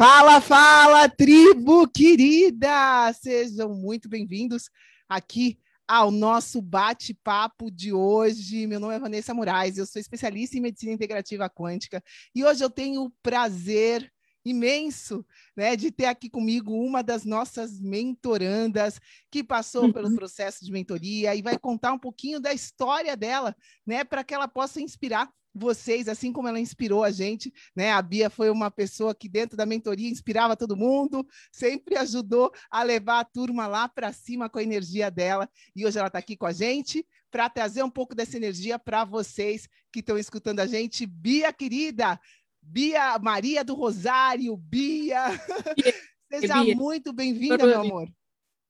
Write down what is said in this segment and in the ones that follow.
Fala, fala, tribo querida! Sejam muito bem-vindos aqui ao nosso bate-papo de hoje. Meu nome é Vanessa Moraes, eu sou especialista em medicina integrativa quântica e hoje eu tenho o prazer imenso né, de ter aqui comigo uma das nossas mentorandas que passou uhum. pelo processo de mentoria e vai contar um pouquinho da história dela, né, para que ela possa inspirar vocês, assim como ela inspirou a gente, né? A Bia foi uma pessoa que dentro da mentoria inspirava todo mundo, sempre ajudou a levar a turma lá para cima com a energia dela. E hoje ela está aqui com a gente para trazer um pouco dessa energia para vocês que estão escutando a gente. Bia, querida, Bia Maria do Rosário, Bia. Seja Bia. muito bem-vinda, meu amor.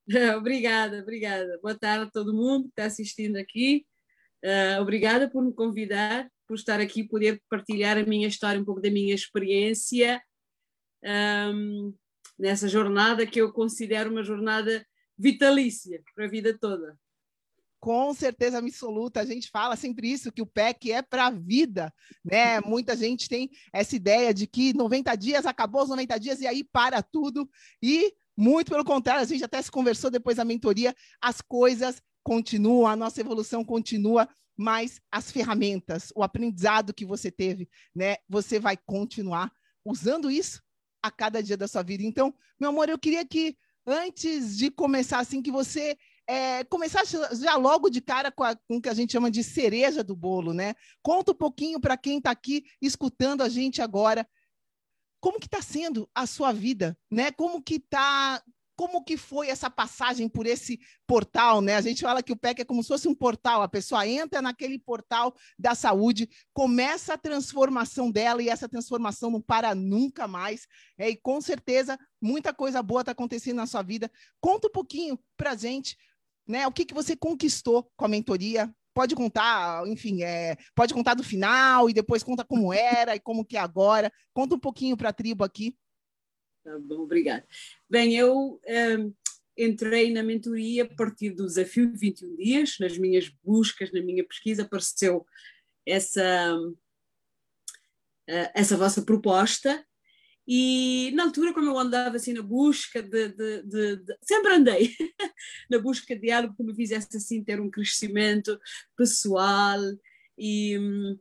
Obrigada, obrigada. Boa tarde a todo mundo que está assistindo aqui. Uh, obrigada por me convidar por estar aqui, poder partilhar a minha história, um pouco da minha experiência um, nessa jornada que eu considero uma jornada vitalícia para a vida toda. Com certeza absoluta, a gente fala sempre isso, que o PEC é para a vida, né? Muita gente tem essa ideia de que 90 dias, acabou os 90 dias e aí para tudo. E muito pelo contrário, a gente até se conversou depois da mentoria, as coisas continuam, a nossa evolução continua mas as ferramentas, o aprendizado que você teve, né, você vai continuar usando isso a cada dia da sua vida. Então, meu amor, eu queria que antes de começar assim, que você é, começasse já logo de cara com, a, com o que a gente chama de cereja do bolo, né? Conta um pouquinho para quem está aqui escutando a gente agora como que está sendo a sua vida, né? Como que está como que foi essa passagem por esse portal, né? A gente fala que o PEC é como se fosse um portal, a pessoa entra naquele portal da saúde, começa a transformação dela e essa transformação não para nunca mais. É, e com certeza muita coisa boa está acontecendo na sua vida. Conta um pouquinho para gente, né? O que, que você conquistou com a mentoria? Pode contar, enfim, é, pode contar do final e depois conta como era e como que é agora. Conta um pouquinho para a tribo aqui. Tá bom, obrigada. Bem, eu um, entrei na mentoria a partir do desafio de 21 dias, nas minhas buscas, na minha pesquisa, apareceu essa, uh, essa vossa proposta. E na altura, como eu andava assim na busca de. de, de, de sempre andei na busca de algo que me fizesse assim ter um crescimento pessoal e um,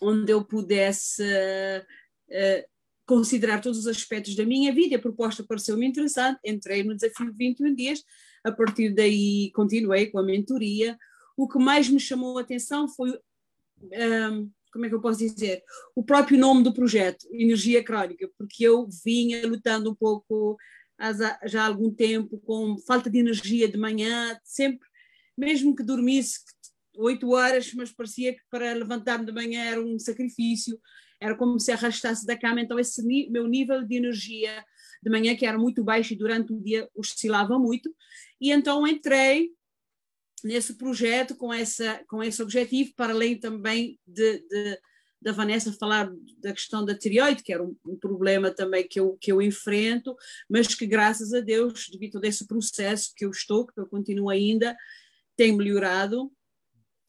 onde eu pudesse uh, considerar todos os aspectos da minha vida. A proposta pareceu-me interessante, entrei no desafio de 21 dias, a partir daí continuei com a mentoria. O que mais me chamou a atenção foi, um, como é que eu posso dizer, o próprio nome do projeto, Energia Crónica, porque eu vinha lutando um pouco já há algum tempo com falta de energia de manhã, sempre, mesmo que dormisse oito horas, mas parecia que para levantar-me de manhã era um sacrifício era como se arrastasse da cama, então esse meu nível de energia de manhã, que era muito baixo e durante o dia oscilava muito, e então entrei nesse projeto com, essa, com esse objetivo, para além também de, de da Vanessa falar da questão da tireoide, que era um, um, problema também que eu, que eu enfrento, mas que graças a Deus, devido a esse processo que eu estou, que eu continuo ainda, tem melhorado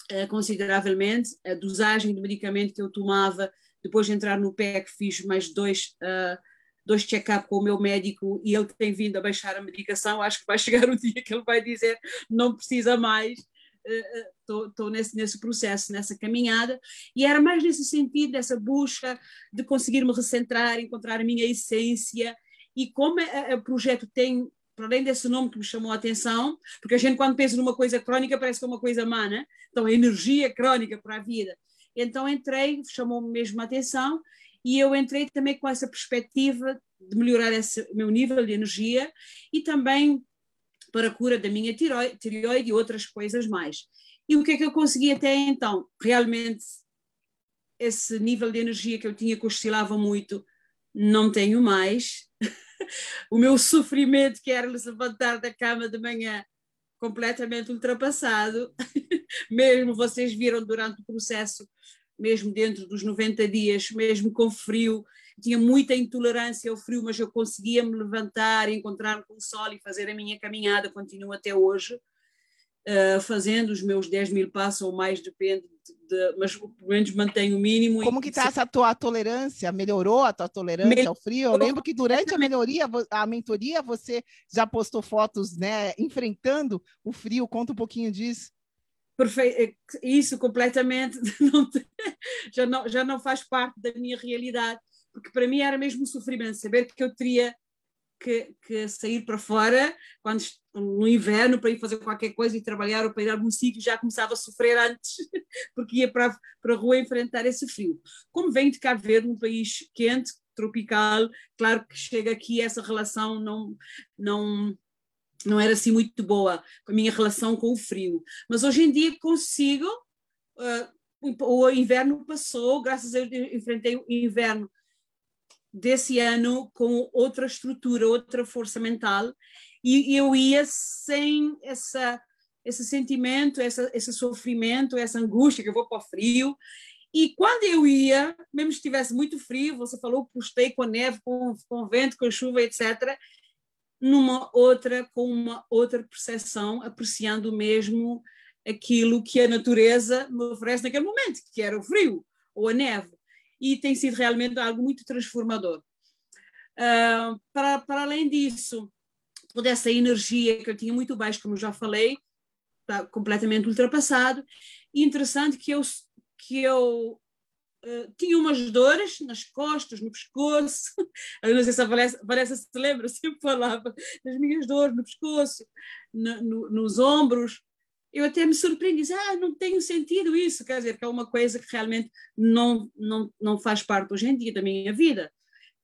eh, consideravelmente. A dosagem do medicamento que eu tomava depois de entrar no PEC, fiz mais dois, uh, dois check-up com o meu médico e ele tem vindo a baixar a medicação. Acho que vai chegar o dia que ele vai dizer não precisa mais. Estou uh, nesse, nesse processo, nessa caminhada, e era mais nesse sentido, dessa busca de conseguir me recentrar, encontrar a minha essência. E como o projeto tem para além desse nome que me chamou a atenção, porque a gente quando pensa numa coisa crónica parece que é uma coisa má, né? Então a energia crónica para a vida. Então entrei, chamou-me mesmo a atenção e eu entrei também com essa perspectiva de melhorar esse meu nível de energia e também para a cura da minha tiroide e outras coisas mais. E o que é que eu consegui até então? Realmente esse nível de energia que eu tinha que oscilava muito, não tenho mais. o meu sofrimento que era levantar da cama de manhã completamente ultrapassado. mesmo vocês viram durante o processo, mesmo dentro dos 90 dias, mesmo com frio, tinha muita intolerância ao frio, mas eu conseguia me levantar, encontrar-me com o sol e fazer a minha caminhada, continuo até hoje uh, fazendo os meus 10 mil passos ou mais, depende, de, mas pelo menos mantenho o mínimo. Como que está essa tua tolerância? Melhorou a tua tolerância ao frio? Eu lembro que durante a melhoria, a mentoria, você já postou fotos, né, enfrentando o frio. Conta um pouquinho disso. Perfeito, é isso completamente não, já, não, já não faz parte da minha realidade, porque para mim era mesmo um sofrimento saber que eu teria que, que sair para fora quando no inverno para ir fazer qualquer coisa e trabalhar ou para ir a algum sítio já começava a sofrer antes porque ia para, para a rua enfrentar esse frio. Como vem de Cabo Verde, um país quente, tropical, claro que chega aqui essa relação não não não era assim muito boa a minha relação com o frio, mas hoje em dia consigo uh, o inverno passou, graças a Deus enfrentei o inverno desse ano com outra estrutura, outra força mental, e eu ia sem essa, esse sentimento, essa, esse sofrimento, essa angústia que eu vou para o frio. E quando eu ia, mesmo se estivesse muito frio, você falou, postei com neve, com, com vento, com chuva, etc., numa outra, com uma outra percepção, apreciando mesmo aquilo que a natureza me oferece naquele momento, que era o frio ou a neve e tem sido realmente algo muito transformador. Uh, para, para além disso, toda essa energia que eu tinha muito baixo, como já falei, está completamente ultrapassado. E interessante que eu, que eu uh, tinha umas dores nas costas, no pescoço. Eu não sei se a Vanessa, se lembra, sempre falava das minhas dores no pescoço, no, no, nos ombros eu até me surpreendi, disse, ah, não tenho sentido isso, quer dizer, que é uma coisa que realmente não, não, não faz parte hoje em dia da minha vida.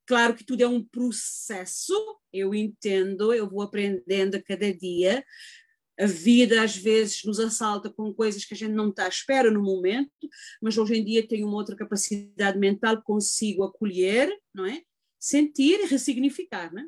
Claro que tudo é um processo, eu entendo, eu vou aprendendo a cada dia. A vida às vezes nos assalta com coisas que a gente não está à espera no momento, mas hoje em dia tenho uma outra capacidade mental, consigo acolher, não é? Sentir e ressignificar, não é?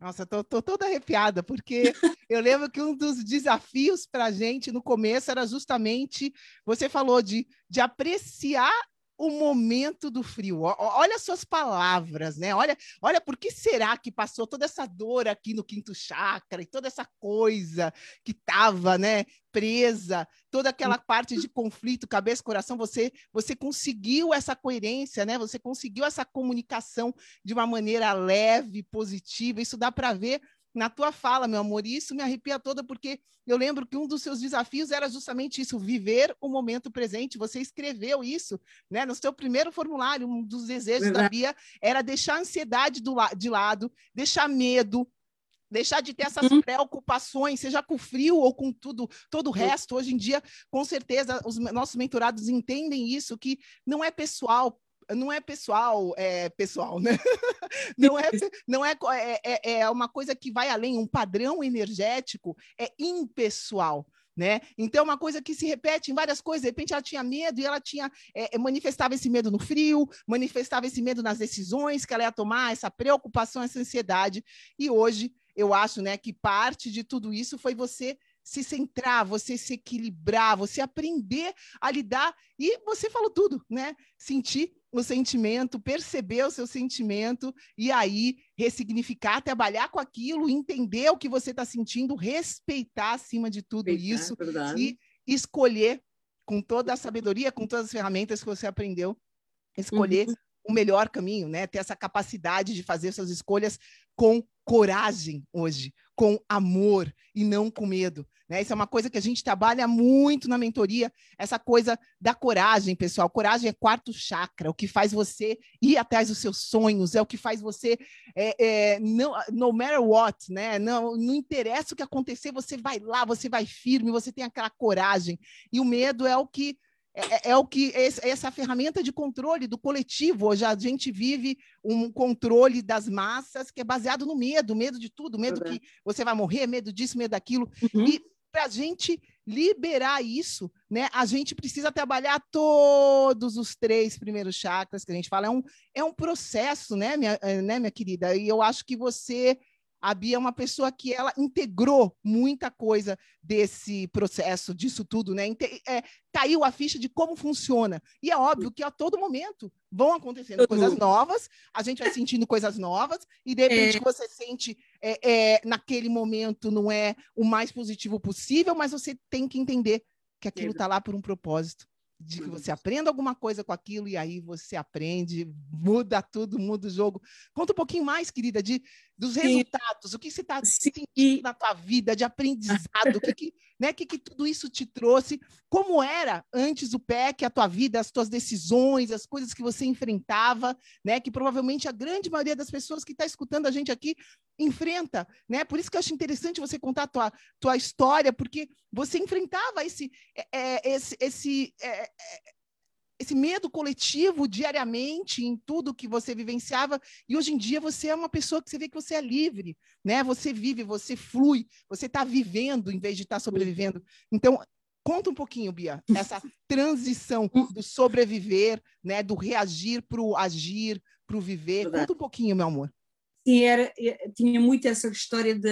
Nossa, tô, tô toda arrepiada, porque eu lembro que um dos desafios para a gente no começo era justamente, você falou de, de apreciar o momento do frio. Olha as suas palavras, né? Olha, olha por que será que passou toda essa dor aqui no quinto chakra e toda essa coisa que estava, né, presa, toda aquela parte de conflito, cabeça, coração, você você conseguiu essa coerência, né? Você conseguiu essa comunicação de uma maneira leve, positiva. Isso dá para ver na tua fala, meu amor, e isso me arrepia toda, porque eu lembro que um dos seus desafios era justamente isso, viver o momento presente. Você escreveu isso, né? No seu primeiro formulário, um dos desejos Verdade. da Bia era deixar a ansiedade do la de lado, deixar medo, deixar de ter essas uhum. preocupações, seja com frio ou com tudo, todo o resto. Hoje em dia, com certeza, os nossos mentorados entendem isso, que não é pessoal, não é pessoal, é pessoal, né? não é, não é, é, é, é uma coisa que vai além, um padrão energético é impessoal. Né? Então, uma coisa que se repete em várias coisas, de repente ela tinha medo e ela tinha é, é, manifestava esse medo no frio, manifestava esse medo nas decisões que ela ia tomar, essa preocupação, essa ansiedade. E hoje eu acho né, que parte de tudo isso foi você se centrar, você se equilibrar, você aprender a lidar e você falou tudo, né? Sentir o sentimento, perceber o seu sentimento e aí ressignificar, trabalhar com aquilo, entender o que você está sentindo, respeitar acima de tudo isso é e escolher com toda a sabedoria, com todas as ferramentas que você aprendeu, escolher uhum. o melhor caminho, né? Ter essa capacidade de fazer suas escolhas com coragem hoje, com amor e não com medo. Né? Isso é uma coisa que a gente trabalha muito na mentoria, essa coisa da coragem, pessoal. Coragem é quarto chakra, o que faz você ir atrás dos seus sonhos, é o que faz você, é, é, não, no matter what, né? Não, não interessa o que acontecer, você vai lá, você vai firme, você tem aquela coragem. E o medo é o que é, é, é, o que essa ferramenta de controle do coletivo. Hoje a gente vive um controle das massas que é baseado no medo, medo de tudo, medo uhum. que você vai morrer, medo disso, medo daquilo. Uhum. E para a gente liberar isso, né, a gente precisa trabalhar todos os três primeiros chakras que a gente fala. É um, é um processo, né minha, eh, né, minha querida? E eu acho que você a Bia é uma pessoa que ela integrou muita coisa desse processo, disso tudo, né? É, caiu a ficha de como funciona. E é óbvio que a todo momento vão acontecendo coisas novas, a gente vai sentindo coisas novas, e de repente é. você sente é, é, naquele momento não é o mais positivo possível, mas você tem que entender que aquilo está lá por um propósito de que você aprenda alguma coisa com aquilo e aí você aprende, muda tudo, muda o jogo. Conta um pouquinho mais, querida, de dos resultados, o que você está sentindo na tua vida de aprendizado, o que, que, né, que, que tudo isso te trouxe, como era antes o PEC, a tua vida, as tuas decisões, as coisas que você enfrentava, né, que provavelmente a grande maioria das pessoas que está escutando a gente aqui enfrenta, né? Por isso que eu acho interessante você contar a tua, tua história, porque você enfrentava esse, é, é esse, esse é, é esse medo coletivo diariamente em tudo que você vivenciava e hoje em dia você é uma pessoa que você vê que você é livre, né? Você vive, você flui, você está vivendo em vez de estar tá sobrevivendo. Então conta um pouquinho, Bia, essa transição do sobreviver, né? Do reagir para o agir, para o viver. Conta um pouquinho, meu amor. Sim, era, tinha muito essa história de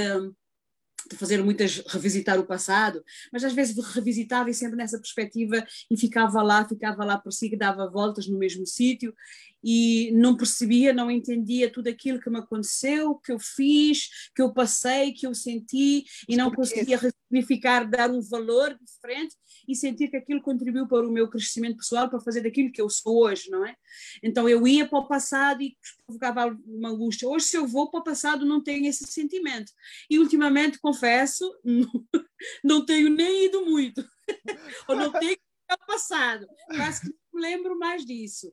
de fazer muitas revisitar o passado, mas às vezes revisitava e sempre nessa perspectiva e ficava lá, ficava lá por si, que dava voltas no mesmo sítio e não percebia, não entendia tudo aquilo que me aconteceu, que eu fiz, que eu passei, que eu senti e não conseguia ressignificar, dar um valor diferente e sentir que aquilo contribuiu para o meu crescimento pessoal, para fazer daquilo que eu sou hoje, não é? Então eu ia para o passado e provocava uma angústia. Hoje, se eu vou para o passado, não tenho esse sentimento. E ultimamente, confesso, não, não tenho nem ido muito, ou não tenho passado, quase que não lembro mais disso.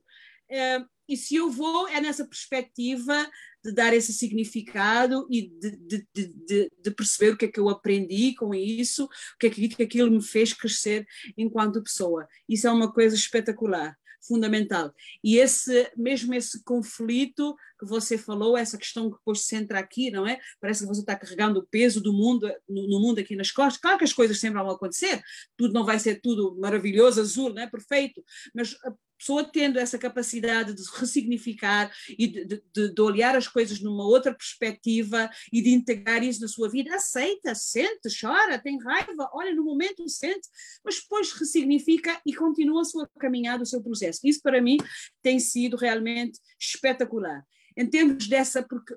E se eu vou, é nessa perspectiva de dar esse significado e de, de, de, de, perceber o que é que eu aprendi com isso, o que é que aquilo me fez crescer enquanto pessoa. Isso é uma coisa espetacular, fundamental. E esse mesmo esse conflito que você falou, essa questão que depois se centra aqui, não é? Parece que você está carregando o peso do mundo no, no, mundo aqui nas costas. Claro que as coisas sempre vão acontecer, tudo não vai ser tudo maravilhoso, azul, não é? Perfeito, mas pessoa tendo essa capacidade de ressignificar e de, de, de, olhar as coisas numa outra perspectiva e de integrar isso na sua vida, aceita, sente, chora, tem raiva, olha no momento, sente, mas depois ressignifica e continua a sua caminhada, o seu processo. Isso para mim tem sido realmente espetacular. Em termos dessa, porque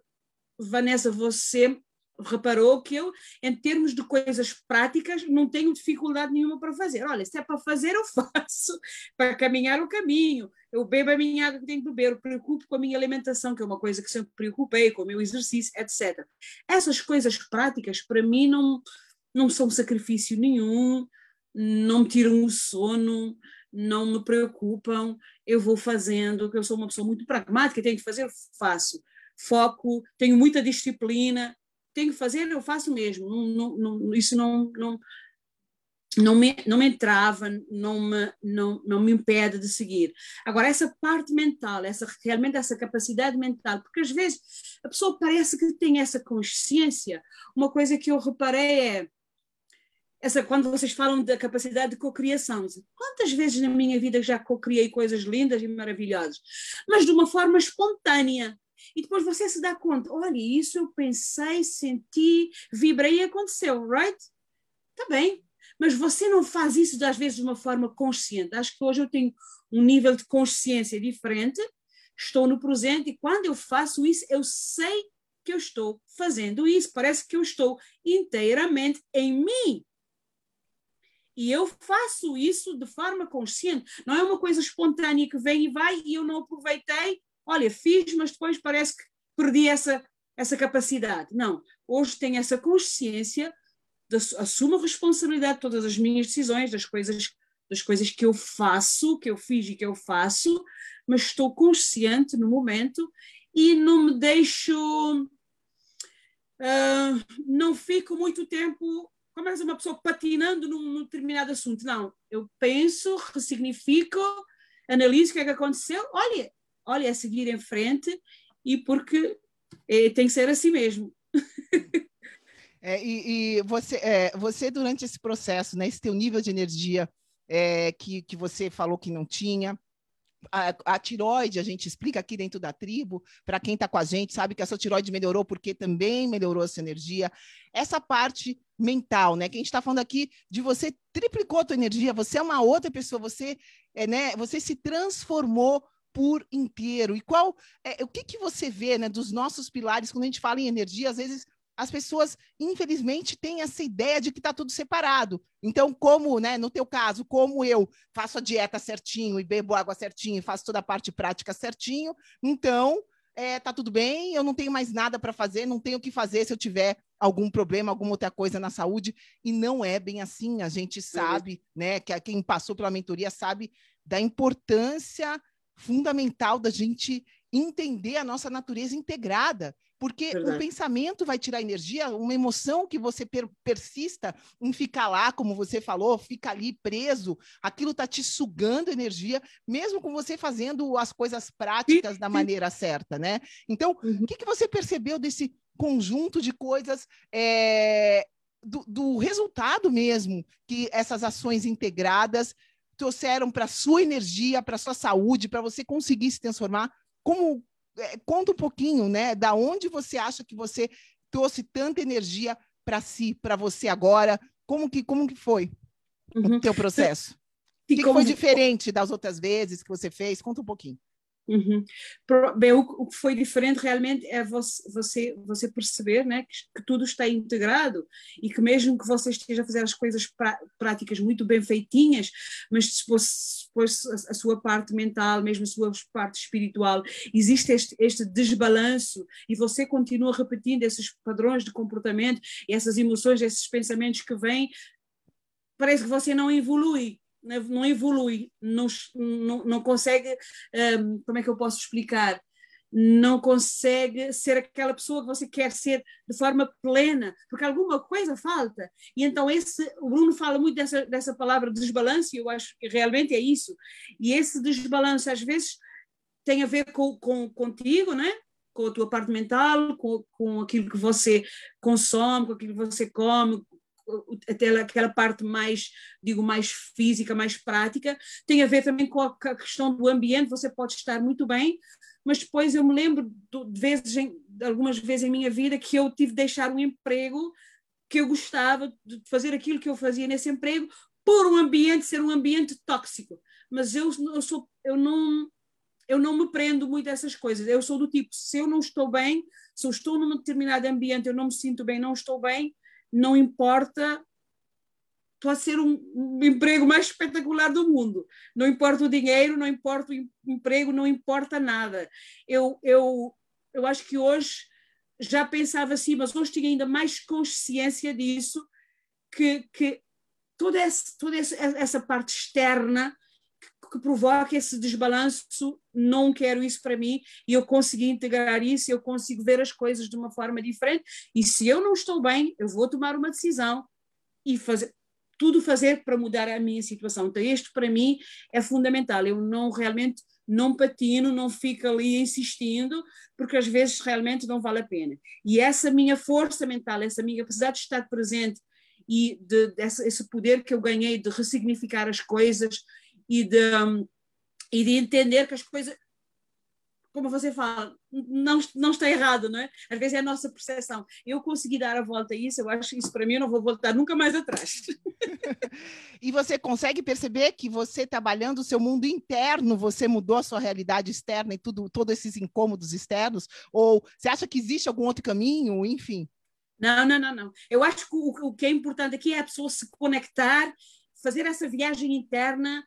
Vanessa, você reparou que eu, em termos de coisas práticas, não tenho dificuldade nenhuma para fazer. Olha, se é para fazer, eu faço, para caminhar o caminho, eu bebo a minha água que tenho que beber, eu preocupo com a minha alimentação, que é uma coisa que sempre preocupei, com o meu exercício, etc. Essas coisas práticas, para mim, não, não são sacrifício nenhum, não me tiram o sono, não me preocupam, eu vou fazendo, que eu sou uma pessoa muito pragmática, tenho que fazer, faço. Foco, tenho muita disciplina, tenho que fazer, eu faço mesmo. Não, não, isso não, não, não, me, não me entrava, não me, não, não me impede de seguir. Agora, essa parte mental, essa, realmente essa capacidade mental, porque às vezes a pessoa parece que tem essa consciência. Uma coisa que eu reparei é. Essa, quando vocês falam da capacidade de cocriação, quantas vezes na minha vida já cocriei coisas lindas e maravilhosas, mas de uma forma espontânea, e depois você se dá conta, olha, isso eu pensei, senti, vibrei e aconteceu, right? Está bem, mas você não faz isso às vezes de uma forma consciente. Acho que hoje eu tenho um nível de consciência diferente, estou no presente e quando eu faço isso, eu sei que eu estou fazendo isso, parece que eu estou inteiramente em mim. E eu faço isso de forma consciente. Não é uma coisa espontânea que vem e vai e eu não aproveitei. Olha, fiz, mas depois parece que perdi essa, essa capacidade. Não. Hoje tenho essa consciência, de, assumo a responsabilidade de todas as minhas decisões, das coisas, das coisas que eu faço, que eu fiz e que eu faço, mas estou consciente no momento e não me deixo. Uh, não fico muito tempo como é uma pessoa patinando num, num, determinado assunto. Não, eu penso, ressignifico, analiso o que é que aconteceu, olha, olha, é seguir em frente e porque é, tem que ser assim mesmo. É, e, e você, é, você, durante esse processo, né, esse teu nível de energia é, que, que você falou que não tinha, a, a, tiroide, a gente explica aqui dentro da tribo, para quem está com a gente, sabe que a sua tiroide melhorou porque também melhorou essa energia. Essa parte mental, né? Que a gente está falando aqui de você triplicou a tua energia, você é uma outra pessoa, você, é, né, você se transformou por inteiro. E qual é, o que, que você vê né, dos nossos pilares quando a gente fala em energia? Às vezes as pessoas, infelizmente, têm essa ideia de que está tudo separado. Então, como, né, no teu caso, como eu faço a dieta certinho e bebo água certinho e faço toda a parte prática certinho, então é, tá tudo bem, eu não tenho mais nada para fazer, não tenho o que fazer se eu tiver algum problema, alguma outra coisa na saúde. E não é bem assim. A gente sabe, né, que quem passou pela mentoria sabe da importância fundamental da gente entender a nossa natureza integrada. Porque Verdade. o pensamento vai tirar energia, uma emoção que você per persista em ficar lá, como você falou, fica ali preso, aquilo está te sugando energia, mesmo com você fazendo as coisas práticas da maneira certa, né? Então, uhum. o que, que você percebeu desse conjunto de coisas é, do, do resultado mesmo que essas ações integradas trouxeram para sua energia, para sua saúde, para você conseguir se transformar? Como é, conta um pouquinho, né? Da onde você acha que você trouxe tanta energia para si, para você agora? Como que, como que foi uhum. o teu processo? O que, que foi diferente das outras vezes que você fez? Conta um pouquinho. Uhum. Bem, o, que foi diferente realmente é você, você, perceber né, que, tudo está integrado e que mesmo que você esteja a fazer as coisas práticas muito bem feitinhas, mas depois, depois a, a, sua parte mental, mesmo a sua parte espiritual, existe este, este desbalanço e você continua repetindo esses padrões de comportamento, essas emoções, esses pensamentos que vêm, parece que você não evolui não evolui, não, não, não consegue, um, como é que eu posso explicar? Não consegue ser aquela pessoa que você quer ser de forma plena, porque alguma coisa falta. E então esse, o Bruno fala muito dessa, dessa palavra desbalanço, e eu acho que realmente é isso. E esse desbalanço às vezes tem a ver com, com contigo, né? com a tua parte mental, com, com aquilo que você consome, com aquilo que você come, até aquela parte mais, digo, mais física, mais prática, tem a ver também com a questão do ambiente, você pode estar muito bem, mas depois eu me lembro de vezes, algumas vezes em minha vida, que eu tive de deixar um emprego que eu gostava de fazer aquilo que eu fazia nesse emprego por um ambiente ser um ambiente tóxico. Mas eu, eu sou, eu não, eu não me prendo muito a essas coisas. Eu sou do tipo, se eu não estou bem, se eu estou num determinado ambiente, eu não me sinto bem, não estou bem, não importa, pode ser um, um, emprego mais espetacular do mundo. Não importa o dinheiro, não importa o emprego, não importa nada. Eu, eu, eu acho que hoje já pensava assim, mas hoje tinha ainda mais consciência disso, que, que toda, essa, toda essa parte externa que provoca esse desbalanço, não quero isso para mim, e eu consegui integrar isso, eu consigo ver as coisas de uma forma diferente, e se eu não estou bem, eu vou tomar uma decisão e fazer tudo fazer para mudar a minha situação. Então, isto para mim é fundamental. Eu não realmente não patino, não fico ali insistindo, porque às vezes realmente não vale a pena. E essa minha força mental, essa minha capacidade de estar presente e de, desse, esse poder que eu ganhei de ressignificar as coisas e de, e de entender que as coisas, como você fala, não, não está errado, não é? Às vezes é a nossa percepção. Eu consegui dar a volta a isso, eu acho que isso para mim eu não vou voltar nunca mais atrás. e você consegue perceber que você trabalhando o seu mundo interno, você mudou a sua realidade externa e tudo, todos esses incômodos externos? Ou você acha que existe algum outro caminho, enfim? Não, não, não, não. Eu acho que o, o que é importante aqui é a pessoa se conectar fazer essa viagem interna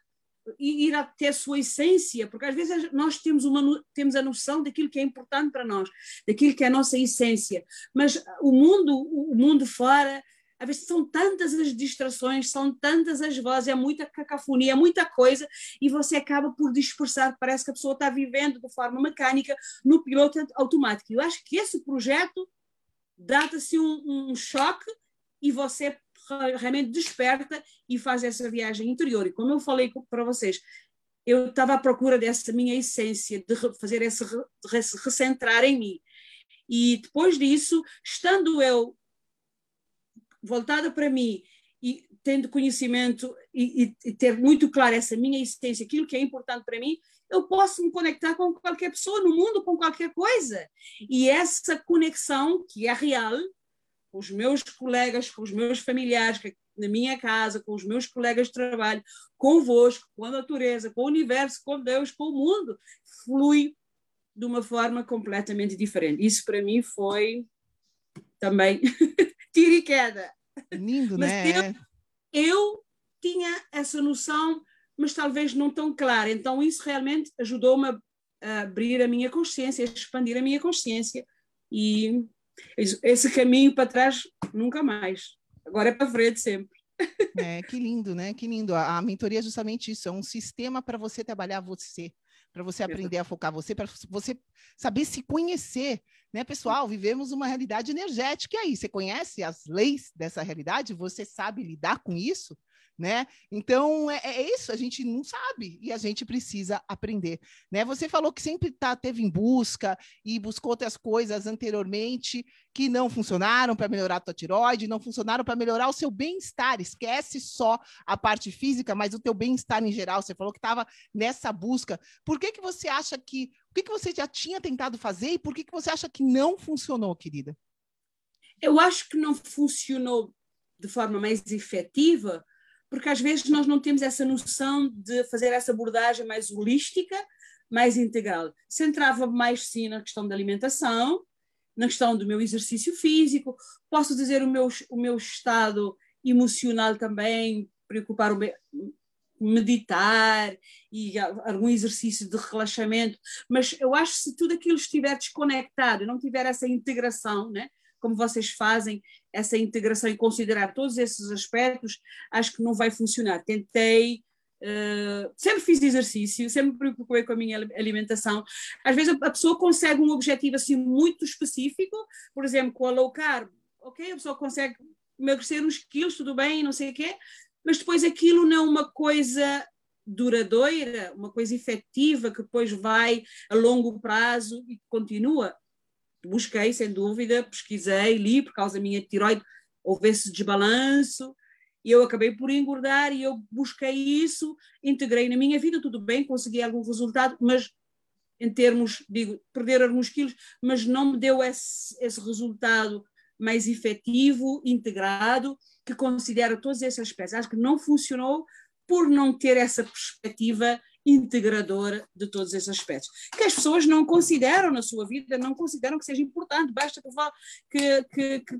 e ir até a sua essência, porque às vezes nós temos, uma, temos a noção daquilo que é importante para nós, daquilo que é a nossa essência, mas o mundo, o mundo fora, às vezes são tantas as distrações, são tantas as vozes, é muita cacofonia, é muita coisa, e você acaba por dispersar, parece que a pessoa está vivendo de forma mecânica no piloto automático. Eu acho que esse projeto dá-te assim um, um choque e você realmente desperta e faz essa viagem interior. E como eu falei para vocês, eu estava à procura dessa minha essência, de fazer esse de recentrar em mim. E depois disso, estando eu voltada para mim e tendo conhecimento e, e, ter muito claro essa minha essência, aquilo que é importante para mim, eu posso me conectar com qualquer pessoa no mundo, com qualquer coisa. E essa conexão, que é real, com os meus colegas, com os meus familiares, na minha casa, com os meus colegas de trabalho, convosco, com a natureza, com o universo, com Deus, com o mundo, flui de uma forma completamente diferente. Isso para mim foi também tiro e queda. Lindo, mas né? Eu, eu tinha essa noção, mas talvez não tão clara. Então isso realmente ajudou-me a abrir a minha consciência, a expandir a minha consciência e esse caminho para trás, nunca mais. Agora é para frente sempre. É, que lindo, né? Que lindo. A, a mentoria é justamente isso, é um sistema para você trabalhar você, para você aprender a focar você, para você saber se conhecer, né, pessoal? Vivemos uma realidade energética e aí, você conhece as leis dessa realidade? Você sabe lidar com isso? Né? Então é, é, isso, a gente não sabe e a gente precisa aprender, né? Você falou que sempre tá, teve em busca e buscou outras coisas anteriormente que não funcionaram para melhorar a tua tiroide, não funcionaram para melhorar o seu bem-estar. Esquece só a parte física, mas o teu bem-estar em geral. Você falou que estava nessa busca. Por que que você acha que o que, que você já tinha tentado fazer e por que, que você acha que não funcionou, querida? Eu acho que não funcionou de forma mais efetiva porque às vezes nós não temos essa noção de fazer essa abordagem mais holística, mais integral. Centrava mais sim na questão da alimentação, na questão do meu exercício físico, posso dizer o meu, o meu estado emocional também, preocupar o meu, meditar e algum exercício de relaxamento, mas eu acho que se tudo aquilo estiver desconectado, não tiver essa integração, né? Como vocês fazem essa integração e considerar todos esses aspectos, acho que não vai funcionar. Tentei, uh, sempre fiz exercício, sempre me preocupei com a minha alimentação. Às vezes a pessoa consegue um objetivo assim muito específico, por exemplo, com a low carb, ok, a pessoa consegue emagrecer uns quilos, tudo bem, não sei o quê, mas depois aquilo não é uma coisa duradoura, uma coisa efetiva que depois vai a longo prazo e continua busquei, sem dúvida, pesquisei, li por causa da minha tiroide, houve esse desbalanço e eu acabei por engordar e eu busquei isso, integrei na minha vida, tudo bem, consegui algum resultado, mas em termos, digo, perder alguns quilos, mas não me deu esse, esse resultado mais efetivo, integrado, que considera todos esses aspectos. Acho que não funcionou por não ter essa perspectiva integradora de todos esses aspectos, que as pessoas não consideram na sua vida, não consideram que seja importante, basta que, que, que, que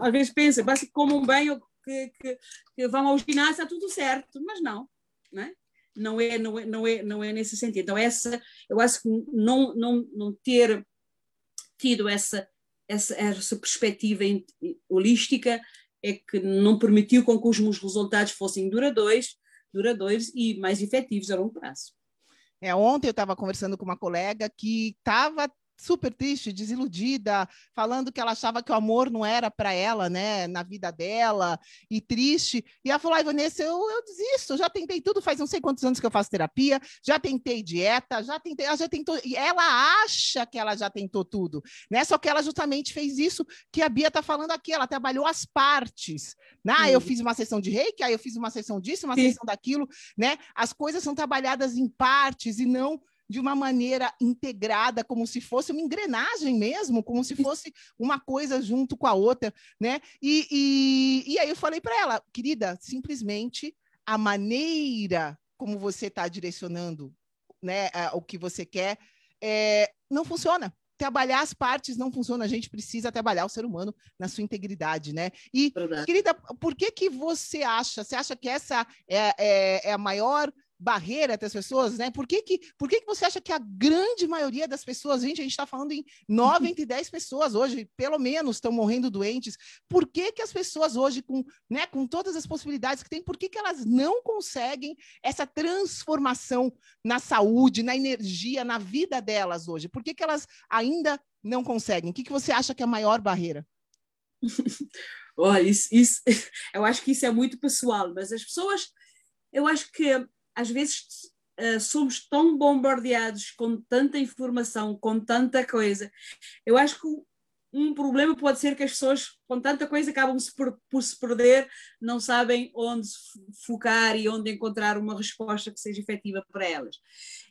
às vezes pensam, basta que comam bem ou que, que, que vão ao ginásio, está tudo certo, mas não, não é? Não é, não é, não é, não é nesse sentido. Então, essa, eu acho que não, não, não ter tido essa, essa, essa perspectiva holística é que não permitiu com que os meus resultados fossem duradouros, duradouros e mais efetivos a longo prazo. É, ontem eu estava conversando com uma colega que estava super triste, desiludida, falando que ela achava que o amor não era para ela, né, na vida dela, e triste. E ela falou: ai, Vanessa, eu, eu desisto, já tentei tudo, faz não sei quantos anos que eu faço terapia, já tentei dieta, já tentei, ela já tentou, e ela acha que ela já tentou tudo, né? Só que ela justamente fez isso que a Bia tá falando aqui, ela trabalhou as partes. Né? Ah, eu fiz uma sessão de reiki, aí eu fiz uma sessão disso, uma Sim. sessão daquilo, né? As coisas são trabalhadas em partes e não de uma maneira integrada, como se fosse uma engrenagem mesmo, como se fosse uma coisa junto com a outra, né? E, e, e aí eu falei para ela, querida, simplesmente a maneira como você está direcionando né, o que você quer é, não funciona. trabalhar as partes não funciona, a gente precisa trabalhar o ser humano na sua integridade, né? E, Verdade. querida, por que que você acha, você acha que essa é, é, é a maior barreira das pessoas, né? Por que que, por que que você acha que a grande maioria das pessoas, gente, a gente está falando em 9 entre 10 pessoas hoje, pelo menos, estão morrendo doentes. Por que que as pessoas hoje, com, né, com todas as possibilidades que têm, por que que elas não conseguem essa transformação na saúde, na energia, na vida delas hoje? Por que que elas ainda não conseguem? O que, que você acha que é a maior barreira? Olha, isso, isso, eu acho que isso é muito pessoal, mas as pessoas, eu acho que às vezes uh, somos tão bombardeados com tanta informação, com tanta coisa. Eu acho que um problema pode ser que as pessoas, com tanta coisa, acabam por, por, se perder, não sabem onde focar e onde encontrar uma resposta que seja efetiva para elas.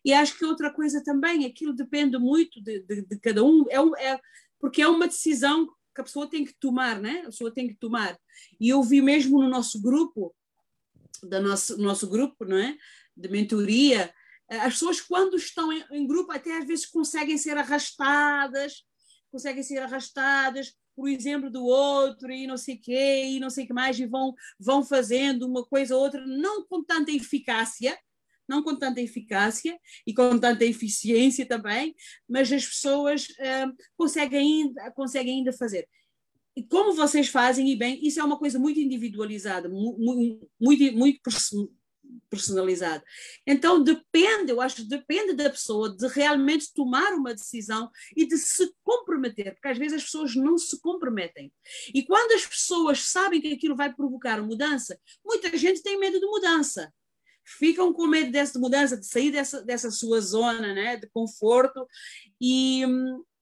E acho que outra coisa também, aquilo depende muito de, de, de cada um, é, é, porque é uma decisão que a pessoa tem que tomar, né? A pessoa tem que tomar. E eu vi mesmo no nosso grupo, do nosso, nosso grupo, não é? De mentoria, eh, as pessoas quando estão em, em, grupo até às vezes conseguem ser arrastadas, conseguem ser arrastadas por exemplo do outro e não sei quê e não sei que mais e vão vão fazendo uma coisa ou outra não com tanta eficácia não com tanta eficácia e com tanta eficiência também mas as pessoas uh, conseguem ainda conseguem ainda fazer e como vocês fazem e bem, isso é uma coisa muito individualizada, muito, muito, muito. Então depende, eu acho depende da pessoa de realmente tomar uma decisão e de se comprometer, porque às vezes as pessoas não se comprometem. E quando as pessoas sabem que aquilo vai provocar mudança, muita gente tem medo de mudança. Ficam com medo dessa mudança, de sair dessa, dessa sua zona né, de conforto, e,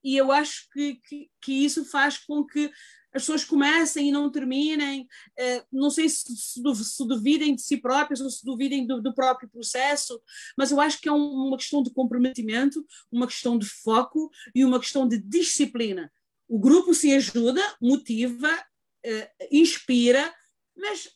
e eu acho que, que, que isso faz com que as pessoas comecem e não terminem, uh, não sei se, se, duvidem de si próprias ou se duvidem do, do próprio processo, mas eu acho que é um, uma questão de comprometimento, uma questão de foco e uma questão de disciplina. O grupo se ajuda, motiva, uh, inspira, mas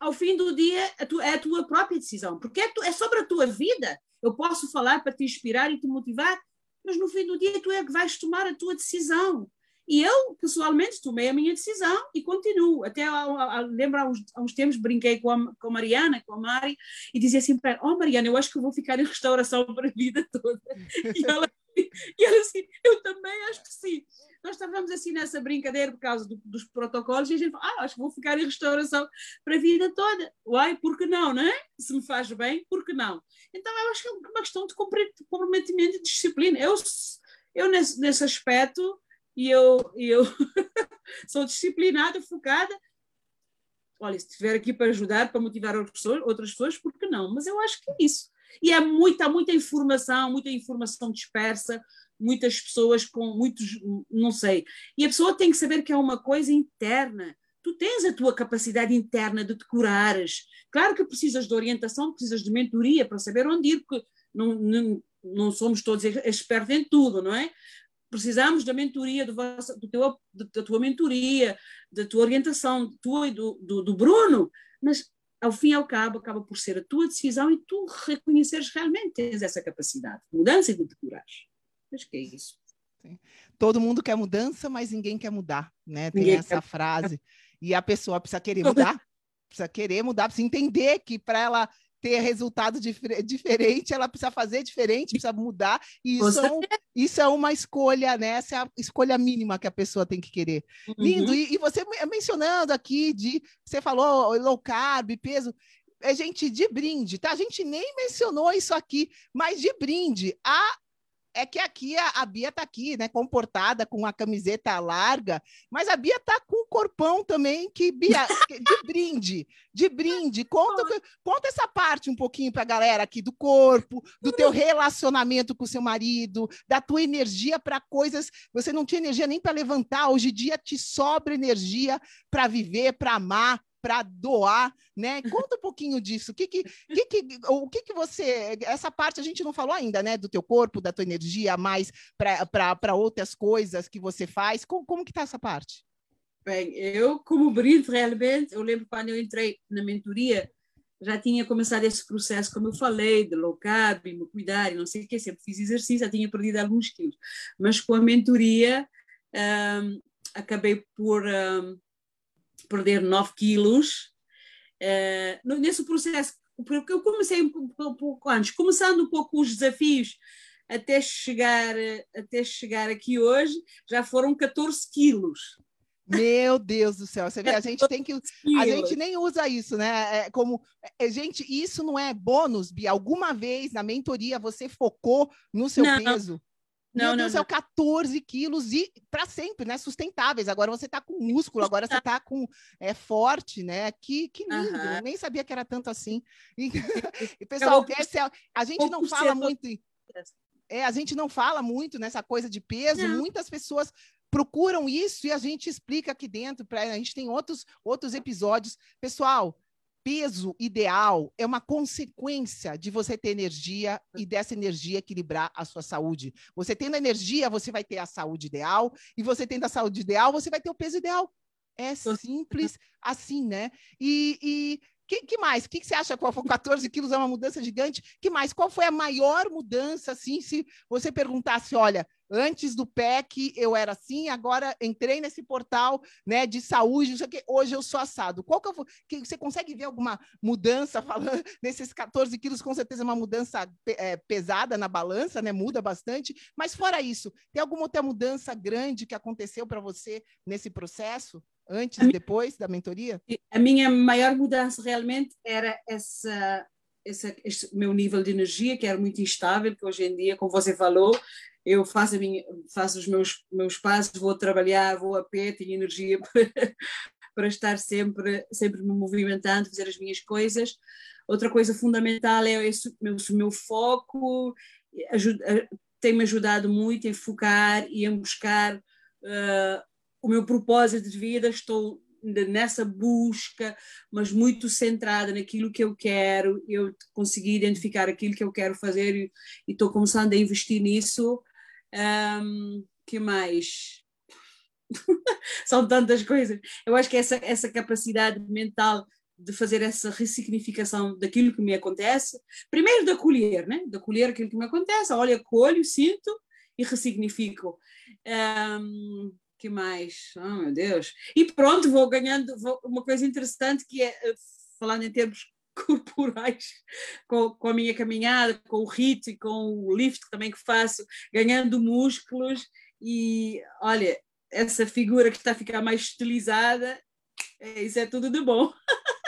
ao fim do dia é a tua própria decisão, porque é, tu, é sobre a tua vida. Eu posso falar para te inspirar e te motivar, mas no fim do dia tu é que vais tomar a tua decisão. E eu, pessoalmente, tomei a minha decisão e continuo. Até, lembro, há uns, há uns tempos, brinquei com a, com a Mariana, com a Mari, e dizia assim para ela, oh Mariana, eu acho que eu vou ficar em restauração para a vida toda. E ela, e ela assim, eu também acho que sim. Nós estávamos assim nessa brincadeira por causa do, dos protocolos e a gente falou, ah, acho que vou ficar em restauração para a vida toda. Uai, por que não, não é? Se me faz bem, por que não? Então eu acho que é uma questão de comprometimento e disciplina. Eu, eu nesse, nesse aspecto e eu, eu sou disciplinada, focada. Olha, se estiver aqui para ajudar, para motivar outras pessoas, por que não? Mas eu acho que é isso. E é muita, muita informação, muita informação dispersa, muitas pessoas com muitos, não sei. E a pessoa tem que saber que é uma coisa interna. Tu tens a tua capacidade interna de te curares. Claro que precisas de orientação, precisas de mentoria para saber onde ir, porque não, não, não somos todos expertos em tudo, não é? Precisamos da mentoria, do, vosso, do teu, da tua mentoria, da tua orientação, tua e do, do, do, Bruno, mas ao fim e ao cabo acaba por ser a tua decisão e tu reconheceres realmente tens essa capacidade de mudança e de curares. Acho que é isso. Sim. Todo mundo quer mudança, mas ninguém quer mudar, né? Tem ninguém essa quer... frase. E a pessoa precisa querer mudar, precisa querer mudar, precisa entender que para ela ter resultado dif diferente, ela precisa fazer diferente, precisa mudar, e isso, é, um, isso é uma escolha, né? Essa é a escolha mínima que a pessoa tem que querer. Uhum. Lindo, e, e, você mencionando aqui de, você falou low carb, peso, é gente de brinde, tá? A gente nem mencionou isso aqui, mas de brinde, a é que aqui a, a Bia tá aqui, né, comportada com a camiseta larga, mas a Bia tá com o corpão também que Bia de brinde, de brinde. Conta, conta essa parte um pouquinho para a galera aqui do corpo, do teu relacionamento com o seu marido, da tua energia para coisas, você não tinha energia nem para levantar, hoje em dia te sobra energia para viver, para amar, para doar, né? Conta um pouquinho disso. O que que, que, que, o que que você. Essa parte a gente não falou ainda, né? Do teu corpo, da tua energia, mais para outras coisas que você faz. Como, como que está essa parte? Bem, eu, como brinde realmente, eu lembro quando eu entrei na mentoria, já tinha começado esse processo, como eu falei, de low carb, me cuidar e não sei o que, sempre fiz exercício, já tinha perdido alguns quilos. Mas com a mentoria um, acabei por um, perder 9 quilos. Uh, nesse processo, porque eu comecei um pouco antes, começando um pouco os desafios até chegar, até chegar aqui hoje, já foram 14 quilos. Meu Deus do céu, você vê, a gente tem que. A gente nem usa isso, né? É como. É, gente, isso não é bônus, Bia. Alguma vez na mentoria você focou no seu não. peso? Não, Meu Deus, não, é 14 quilos e para sempre, né? Sustentáveis. Agora você está com músculo, agora você está com é forte, né? Que, que lindo! Uhum. Eu nem sabia que era tanto assim. E, e pessoal, esse é, a gente não fala muito. É, a gente não fala muito nessa coisa de peso. Muitas pessoas procuram isso e a gente explica aqui dentro. Pra, a gente tem outros, outros episódios. Pessoal, peso ideal é uma consequência de você ter energia e dessa energia equilibrar a sua saúde. Você tendo energia, você vai ter a saúde ideal, e você tendo a saúde ideal, você vai ter o peso ideal. É simples assim, né? E, e que, que mais? O que, que, você acha? Qual foi 14 quilos? É uma mudança gigante? que mais? Qual foi a maior mudança, assim, se você perguntasse, olha, antes do PEC eu era assim, agora entrei nesse portal né, de saúde, não sei o que, hoje eu sou assado. Qual que, eu, que você consegue ver alguma mudança falando nesses 14 quilos? Com certeza uma mudança é, pesada na balança, né? Muda bastante. Mas fora isso, tem alguma outra mudança grande que aconteceu para você nesse processo? Antes e depois da mentoria? A minha maior mudança realmente era essa, essa, este meu nível de energia, que era muito instável, que hoje em dia, como você falou, eu faço, a minha, faço os meus, meus passos, vou trabalhar, vou a pé, tenho energia para, para estar sempre, sempre me movimentando, fazer as minhas coisas. Outra coisa fundamental é esse meu, meu foco, ajuda, tem-me ajudado muito em focar e em buscar uh, o meu propósito de vida, estou nessa busca, mas muito centrada naquilo que eu quero, eu consegui identificar aquilo que eu quero fazer e, estou começando a investir nisso. Um, que mais? São tantas coisas. Eu acho que essa, essa capacidade mental de fazer essa ressignificação daquilo que me acontece, primeiro de acolher, né? de acolher aquilo que me acontece, olha, acolho, sinto e ressignifico. Um, que mais? Oh, meu Deus. E pronto, vou ganhando vou, uma coisa interessante que é, eh, falando em termos corporais, com, com a minha caminhada, com o ritmo e com o lift também que faço, ganhando músculos e olha, essa figura que está a ficar mais estilizada, é, isso é tudo de bom.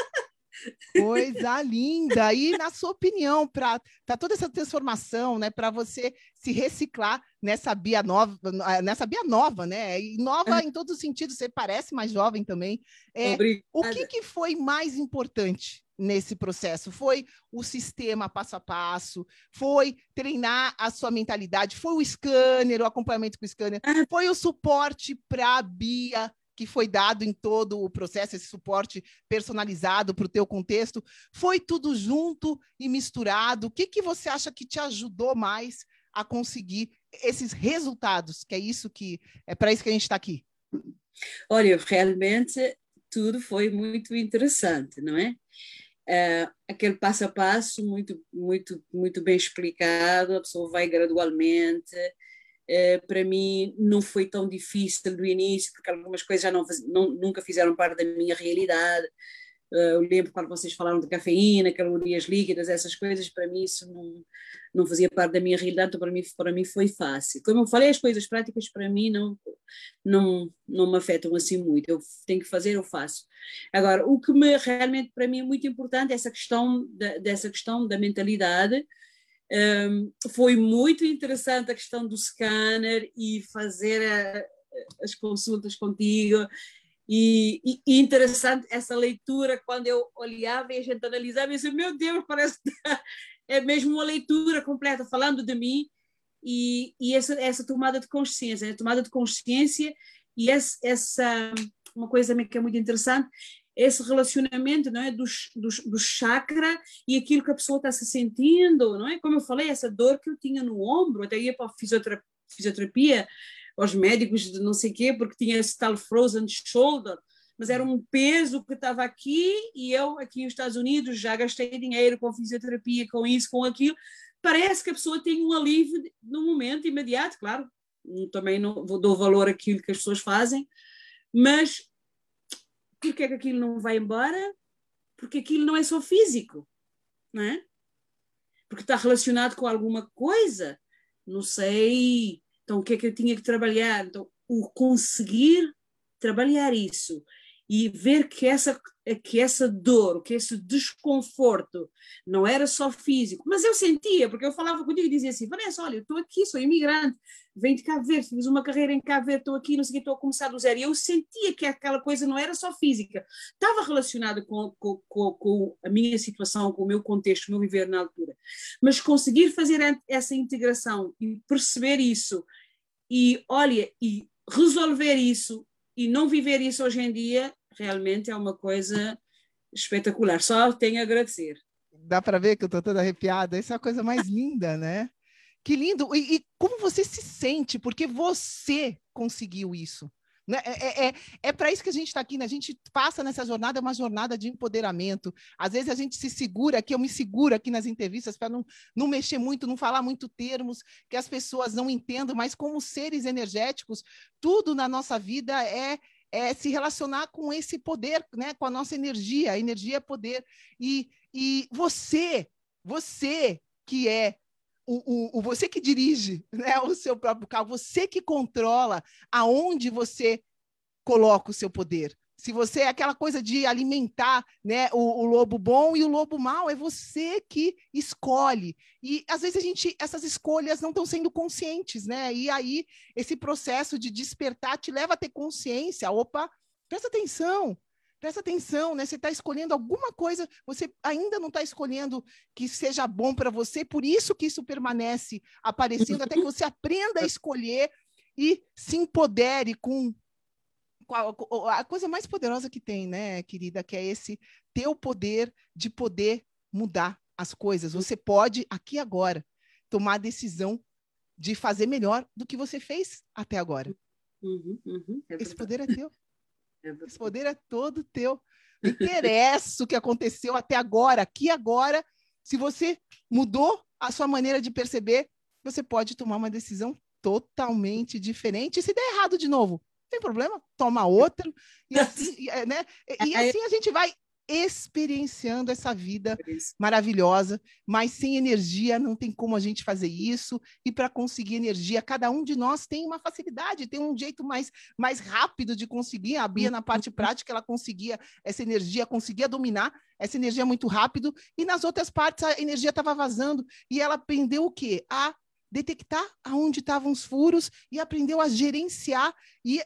Coisa linda! E na sua opinião, para toda essa transformação, né, para você se reciclar nessa Bia nova, nessa Bia nova, né? E nova em todos os sentidos, você parece mais jovem também. É, o que, que foi mais importante nesse processo? Foi o sistema passo a passo, foi treinar a sua mentalidade, foi o scanner, o acompanhamento com o scanner, ah. foi o suporte para a Bia que foi dado em todo o processo, esse suporte personalizado para o teu contexto, foi tudo junto e misturado? O que, que você acha que te ajudou mais a conseguir esses resultados? Que é isso que é para isso que a gente está aqui. Olha, realmente tudo foi muito interessante, não é? Uh, aquele passo a passo muito muito muito bem explicado, a pessoa vai gradualmente, Uh, para mim não foi tão difícil do início, porque algumas coisas já não, não nunca fizeram parte da minha realidade. Uh, eu lembro quando vocês falaram de cafeína, calorias líquidas, essas coisas, para mim isso não, não fazia parte da minha realidade, então para mim, para mim foi fácil. Como eu falei, as coisas práticas para mim não, não, não me afetam assim muito. Eu tenho que fazer, eu faço. Agora, o que me realmente para mim é muito importante é essa questão da, dessa questão da mentalidade, um, foi muito interessante a questão do scanner e fazer a, as consultas contigo. E, e, e, interessante essa leitura, quando eu olhava e a gente analisava, eu disse, meu Deus, parece que é mesmo uma leitura completa, falando de mim, e, e essa, essa tomada de consciência, a tomada de consciência e essa, essa uma coisa que é muito interessante esse relacionamento não é dos, dos, do chakra e aquilo que a pessoa está se sentindo, não é? Como eu falei, essa dor que eu tinha no ombro, até ia para a fisioterapia, fisioterapia aos médicos de não sei quê, porque tinha esse tal frozen shoulder, mas era um peso que estava aqui e eu aqui nos Estados Unidos já gastei dinheiro com fisioterapia, com isso, com aquilo. Parece que a pessoa tem um alívio no momento imediato, claro. Também não dou valor àquilo que as pessoas fazem, mas por que é que aquilo não vai embora? Porque aquilo não é só físico, não é? Porque está relacionado com alguma coisa. Não sei. Então, o que é que eu tinha que trabalhar? Então, o conseguir trabalhar isso e ver que essa, que essa dor, que esse desconforto não era só físico, mas eu sentia, porque eu falava contigo e dizia assim: Vanessa, olha, eu estou aqui, sou imigrante, venho de Cabo Verde, fiz uma carreira em Cabo Verde, estou aqui, não sei o que, estou a começar do zero. E eu sentia que aquela coisa não era só física, estava relacionada com, com, com, com a minha situação, com o meu contexto, o meu viver na altura. Mas conseguir fazer essa integração e perceber isso, e olha, e resolver isso e não viver isso hoje em dia realmente é uma coisa espetacular. Só tenho a agradecer. Dá para ver que eu estou toda arrepiada. Isso é a coisa mais linda, né? Que lindo! E, e, como você se sente? Porque você conseguiu isso. Né? É, é, é, é para isso que a gente está aqui, né? A gente passa nessa jornada, é uma jornada de empoderamento. Às vezes a gente se segura aqui, eu me seguro aqui nas entrevistas para não, não mexer muito, não falar muito termos que as pessoas não entendam, mas como seres energéticos, tudo na nossa vida é é, se relacionar com esse poder, né, com a nossa energia. A energia é poder. E, e você, você que é o, o, o, você que dirige né, o seu próprio carro, você que controla aonde você coloca o seu poder. Se você é aquela coisa de alimentar né, o, o, lobo bom e o lobo mau, é você que escolhe. E às vezes a gente, essas escolhas não estão sendo conscientes, né? E aí esse processo de despertar te leva a ter consciência. Opa, presta atenção, presta atenção, né? Você está escolhendo alguma coisa, você ainda não está escolhendo que seja bom para você, por isso que isso permanece aparecendo, até que você aprenda a escolher e se empodere com a coisa mais poderosa que tem, né, querida, que é esse teu poder de poder mudar as coisas. Você pode, aqui agora, tomar a decisão de fazer melhor do que você fez até agora. Uhum, uhum, é Esse poder é teu. É Esse poder é todo teu. Não interessa o que aconteceu até agora, aqui agora. Se você mudou a sua maneira de perceber, você pode tomar uma decisão totalmente diferente. E se der errado de novo, tem problema, toma outro, e assim, é, né? e é, assim a gente vai experienciando essa vida maravilhosa, mas sem energia não tem como a gente fazer isso. E para conseguir energia, cada um de nós tem uma facilidade, tem um jeito mais, mais rápido de conseguir. A Bia, na parte uhum. prática, ela conseguia essa energia, conseguia dominar essa energia muito rápido, e nas outras partes a energia estava vazando, e ela aprendeu o quê? A detectar aonde estavam os furos e aprendeu a gerenciar e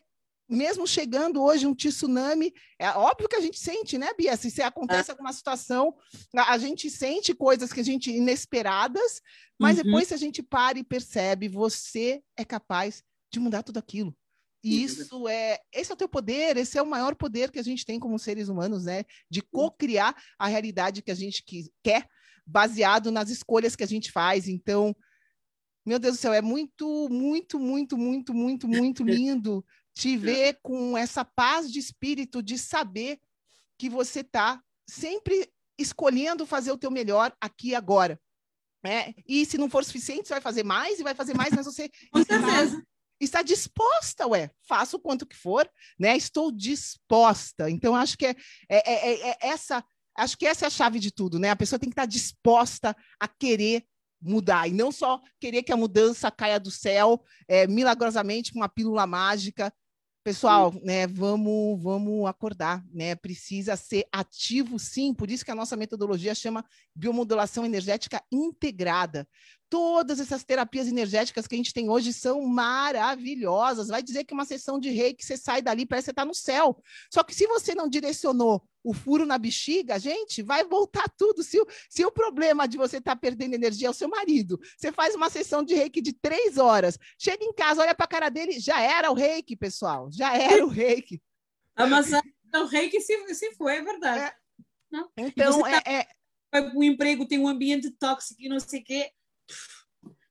mesmo chegando hoje um tsunami, é óbvio que a gente sente, né, Bia? Se, se acontece é. alguma situação, a, a, gente sente coisas que a gente inesperadas, mas uhum. depois se a gente para e percebe, você é capaz de mudar tudo aquilo. E isso é, esse é o teu poder, esse é o maior poder que a gente tem como seres humanos, né? De co-criar a realidade que a gente quer, baseado nas escolhas que a gente faz. Então, meu Deus do céu, é muito, muito, muito, muito, muito, muito lindo te ver com essa paz de espírito de saber que você está sempre escolhendo fazer o teu melhor aqui e agora. Né? E se não for suficiente, você vai fazer mais e vai fazer mais, mas você está, está disposta, ué, faço o quanto que for, né? Estou disposta. Então, acho que é, é, é, é essa, acho que essa é a chave de tudo, né? A pessoa tem que estar disposta a querer mudar e não só querer que a mudança caia do céu é, milagrosamente com uma pílula mágica Pessoal, né, vamos, vamos acordar, né? Precisa ser ativo, sim. Por isso que a nossa metodologia chama biomodulação energética integrada. Todas essas terapias energéticas que a gente tem hoje são maravilhosas. Vai dizer que uma sessão de reiki você sai dali parece que você está no céu. Só que se você não direcionou o furo na bexiga, gente, vai voltar tudo. Se o, se o problema de você estar tá perdendo energia é o seu marido, você faz uma sessão de reiki de três horas, chega em casa, olha para a cara dele, já era o reiki, pessoal, já era o reiki. A massagem o reiki se, se foi, é verdade. É. Então, é, tá, é... o emprego tem um ambiente tóxico e não sei o quê.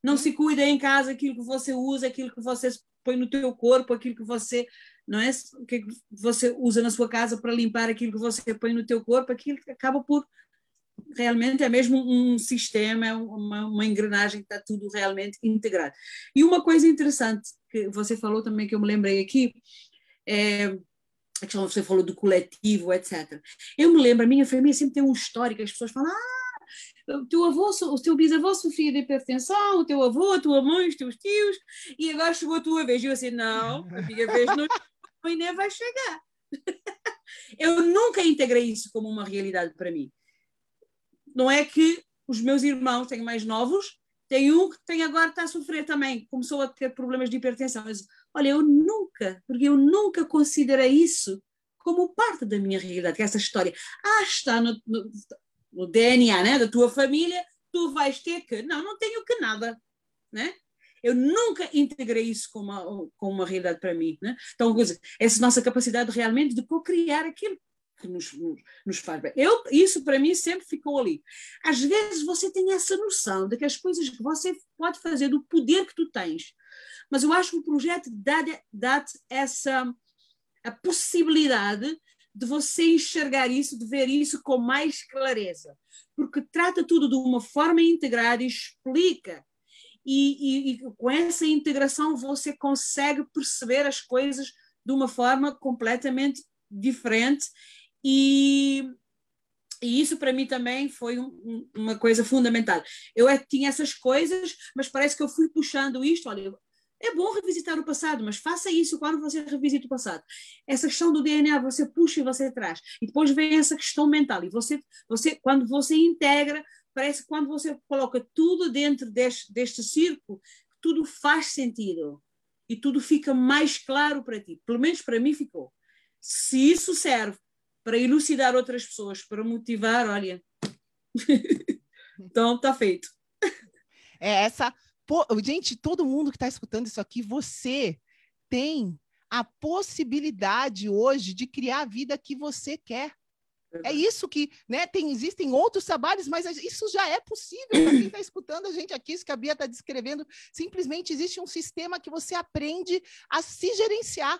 Não se cuida em casa aquilo que você usa, aquilo que você põe no teu corpo, aquilo que você não é o que você usa na sua casa para limpar aquilo que você põe no teu corpo, aquilo que acaba por realmente é mesmo um sistema, é uma, uma engrenagem que está tudo realmente integrado. E uma coisa interessante que você falou também que eu me lembrei aqui é a questão você falou do coletivo, etc. Eu me lembro, a minha família sempre tem um histórico, as pessoas falam, ah, o teu avô, o teu bisavô sofria de hipertensão, o teu avô, a tua mãe, os teus tios, e agora chegou a tua vez. E eu assim, não, a minha vez não nem vai chegar. eu nunca integrei isso como uma realidade para mim. Não é que os meus irmãos, tenho mais novos, tem um que tem agora está a sofrer também, começou a ter problemas de hipertensão. Mas, olha, eu nunca, porque eu nunca considerei isso como parte da minha realidade, que é essa história. Ah, está no, no, no DNA né, da tua família, tu vais ter que. Não, não tenho que nada. Né? Eu nunca integrei isso como uma, como uma realidade para mim. Né? Então, essa nossa capacidade realmente de co-criar aquilo que nos, nos, nos, faz bem. Eu, isso para mim sempre ficou ali. Às vezes você tem essa noção de que as coisas que você pode fazer, do poder que tu tens, mas eu acho que o projeto dá-te dá essa a possibilidade de você enxergar isso, de ver isso com mais clareza, porque trata tudo de uma forma integrada e explica. E, e, e com essa integração você consegue perceber as coisas de uma forma completamente diferente e, e isso para mim também foi um, uma coisa fundamental. Eu é, tinha essas coisas, mas parece que eu fui puxando isto. Olha, é bom revisitar o passado, mas faça isso quando você revisita o passado. Essa questão do DNA você puxa e você traz. E depois vem essa questão mental. E você, você quando você integra, parece que quando você coloca tudo dentro deste, deste círculo, tudo faz sentido. E tudo fica mais claro para ti. Pelo menos para mim ficou. Se isso serve para elucidar outras pessoas, para motivar, olha. então está feito. É essa Pô, gente, todo mundo que está escutando isso aqui, você tem a possibilidade hoje de criar a vida que você quer. É isso que, né? Tem, existem outros trabalhos, mas isso já é possível para quem está escutando a gente aqui, isso que a Bia está descrevendo. Simplesmente existe um sistema que você aprende a se gerenciar.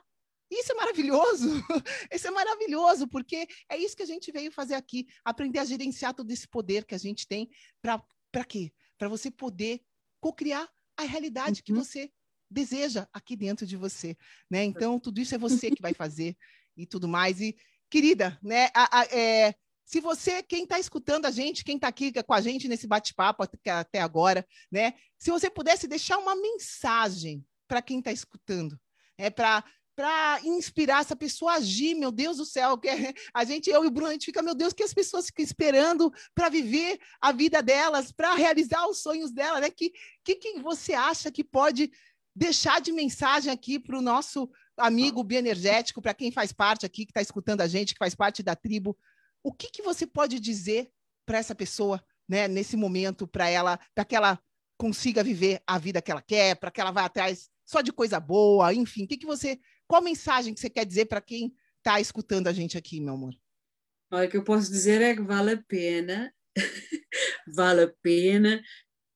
Isso é maravilhoso, isso é maravilhoso, porque é isso que a gente veio fazer aqui, aprender a gerenciar todo esse poder que a gente tem para quê? Para você poder co-criar a realidade uhum. que você deseja aqui dentro de você, né? Então tudo isso é você que vai fazer e tudo mais. E querida, né? A, a, é, se você, quem está escutando a gente, quem está aqui com a gente nesse bate-papo até, até agora, né? Se você pudesse deixar uma mensagem para quem está escutando, é para para inspirar essa pessoa a agir, meu Deus do céu, que é, a gente, eu e o Bruno, a gente fica, meu Deus, que as pessoas ficam esperando para viver a vida delas, para realizar os sonhos delas, né? Que, que, que você acha que pode deixar de mensagem aqui para o nosso amigo bioenergético, para quem faz parte aqui, que está escutando a gente, que faz parte da tribo, o que, que você pode dizer para essa pessoa, né, nesse momento, para ela, para que ela consiga viver a vida que ela quer, para que ela vá atrás só de coisa boa, enfim, o que, que você qual mensagem que você quer dizer para quem está escutando a gente aqui, meu amor? Olha, o que eu posso dizer é que vale a pena, vale a pena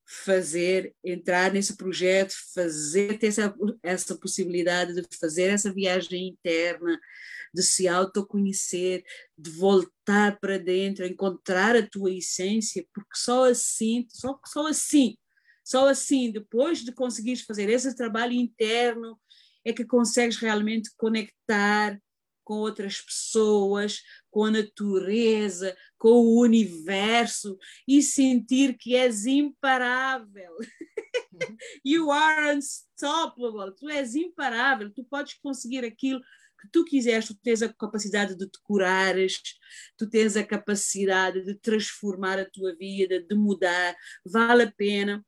fazer, entrar nesse projeto, fazer, ter essa, essa possibilidade de fazer essa viagem interna, de se autoconhecer, de voltar para dentro, encontrar a tua essência, porque só assim, só, só assim, só assim, depois de conseguires fazer esse trabalho interno, é que consegues realmente conectar com outras pessoas, com a natureza, com o universo e sentir que és imparável. you are unstoppable. Tu és imparável. Tu podes conseguir aquilo que tu quiseres. Tu tens a capacidade de te curares, tu tens a capacidade de transformar a tua vida, de mudar. Vale a pena